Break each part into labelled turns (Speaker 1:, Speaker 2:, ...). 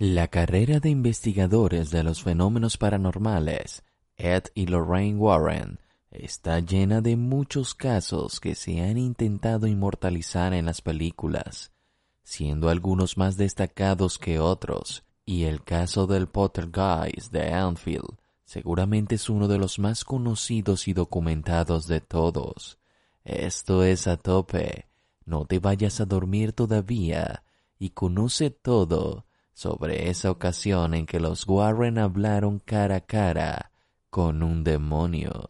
Speaker 1: La carrera de investigadores de los fenómenos paranormales, Ed y Lorraine Warren, está llena de muchos casos que se han intentado inmortalizar en las películas, siendo algunos más destacados que otros, y el caso del Pottergeist de Anfield seguramente es uno de los más conocidos y documentados de todos. Esto es a tope, no te vayas a dormir todavía y conoce todo sobre esa ocasión en que los Warren hablaron cara a cara con un demonio.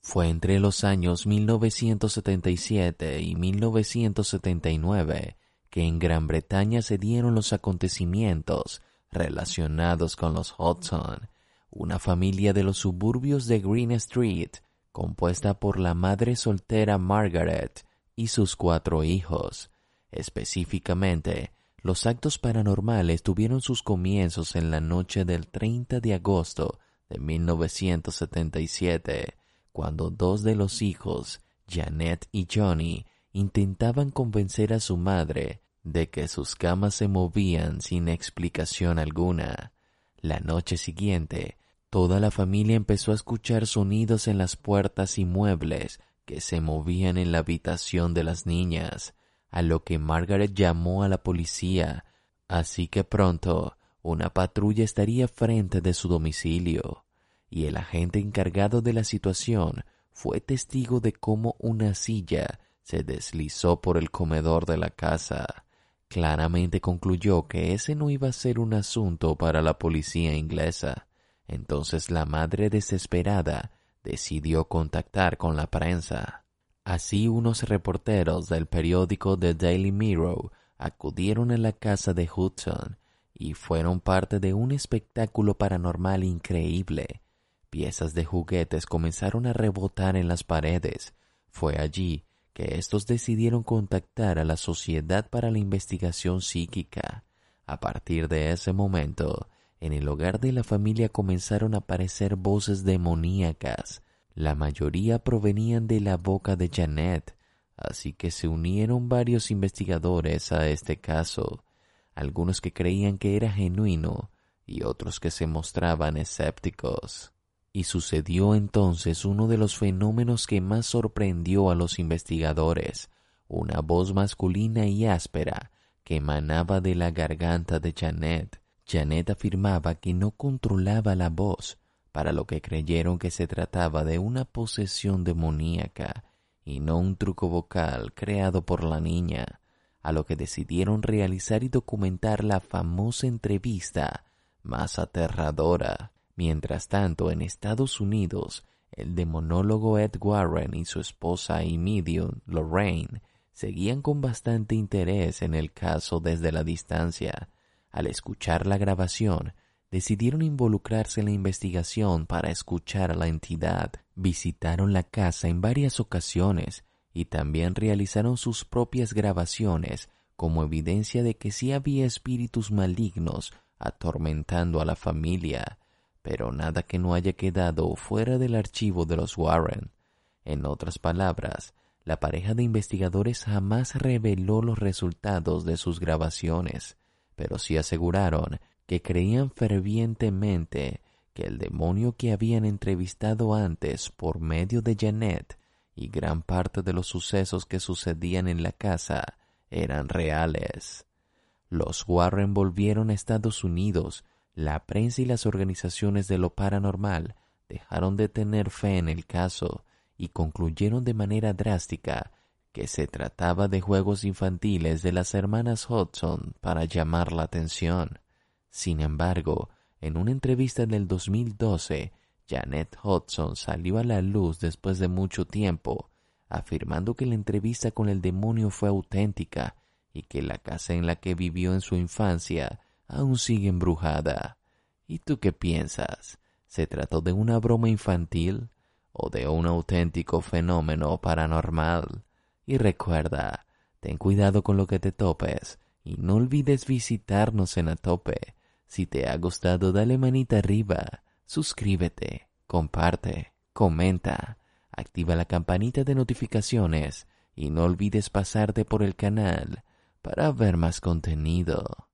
Speaker 1: Fue entre los años 1977 y 1979 que en Gran Bretaña se dieron los acontecimientos relacionados con los Hudson, una familia de los suburbios de Green Street, compuesta por la madre soltera Margaret y sus cuatro hijos. Específicamente, los actos paranormales tuvieron sus comienzos en la noche del 30 de agosto de 1977, cuando dos de los hijos, Janet y Johnny, intentaban convencer a su madre de que sus camas se movían sin explicación alguna. La noche siguiente, toda la familia empezó a escuchar sonidos en las puertas y muebles que se movían en la habitación de las niñas a lo que Margaret llamó a la policía, así que pronto una patrulla estaría frente de su domicilio, y el agente encargado de la situación fue testigo de cómo una silla se deslizó por el comedor de la casa. Claramente concluyó que ese no iba a ser un asunto para la policía inglesa. Entonces la madre desesperada decidió contactar con la prensa. Así unos reporteros del periódico The Daily Mirror acudieron a la casa de Hudson y fueron parte de un espectáculo paranormal increíble. Piezas de juguetes comenzaron a rebotar en las paredes. Fue allí que estos decidieron contactar a la Sociedad para la Investigación Psíquica. A partir de ese momento, en el hogar de la familia comenzaron a aparecer voces demoníacas, la mayoría provenían de la boca de Janet, así que se unieron varios investigadores a este caso, algunos que creían que era genuino y otros que se mostraban escépticos. Y sucedió entonces uno de los fenómenos que más sorprendió a los investigadores, una voz masculina y áspera que emanaba de la garganta de Janet. Janet afirmaba que no controlaba la voz, para lo que creyeron que se trataba de una posesión demoníaca y no un truco vocal creado por la niña, a lo que decidieron realizar y documentar la famosa entrevista más aterradora. Mientras tanto, en Estados Unidos, el demonólogo Ed Warren y su esposa y medium Lorraine seguían con bastante interés en el caso desde la distancia. Al escuchar la grabación, decidieron involucrarse en la investigación para escuchar a la entidad. Visitaron la casa en varias ocasiones y también realizaron sus propias grabaciones como evidencia de que sí había espíritus malignos atormentando a la familia, pero nada que no haya quedado fuera del archivo de los Warren. En otras palabras, la pareja de investigadores jamás reveló los resultados de sus grabaciones, pero sí aseguraron que creían fervientemente que el demonio que habían entrevistado antes por medio de Janet y gran parte de los sucesos que sucedían en la casa eran reales. Los Warren volvieron a Estados Unidos, la prensa y las organizaciones de lo paranormal dejaron de tener fe en el caso y concluyeron de manera drástica que se trataba de juegos infantiles de las hermanas Hudson para llamar la atención. Sin embargo, en una entrevista del 2012, Janet Hudson salió a la luz después de mucho tiempo, afirmando que la entrevista con el demonio fue auténtica y que la casa en la que vivió en su infancia aún sigue embrujada. ¿Y tú qué piensas? ¿Se trató de una broma infantil o de un auténtico fenómeno paranormal? Y recuerda, ten cuidado con lo que te topes y no olvides visitarnos en Atope si te ha gustado, dale manita arriba, suscríbete, comparte, comenta, activa la campanita de notificaciones y no olvides pasarte por el canal para ver más contenido.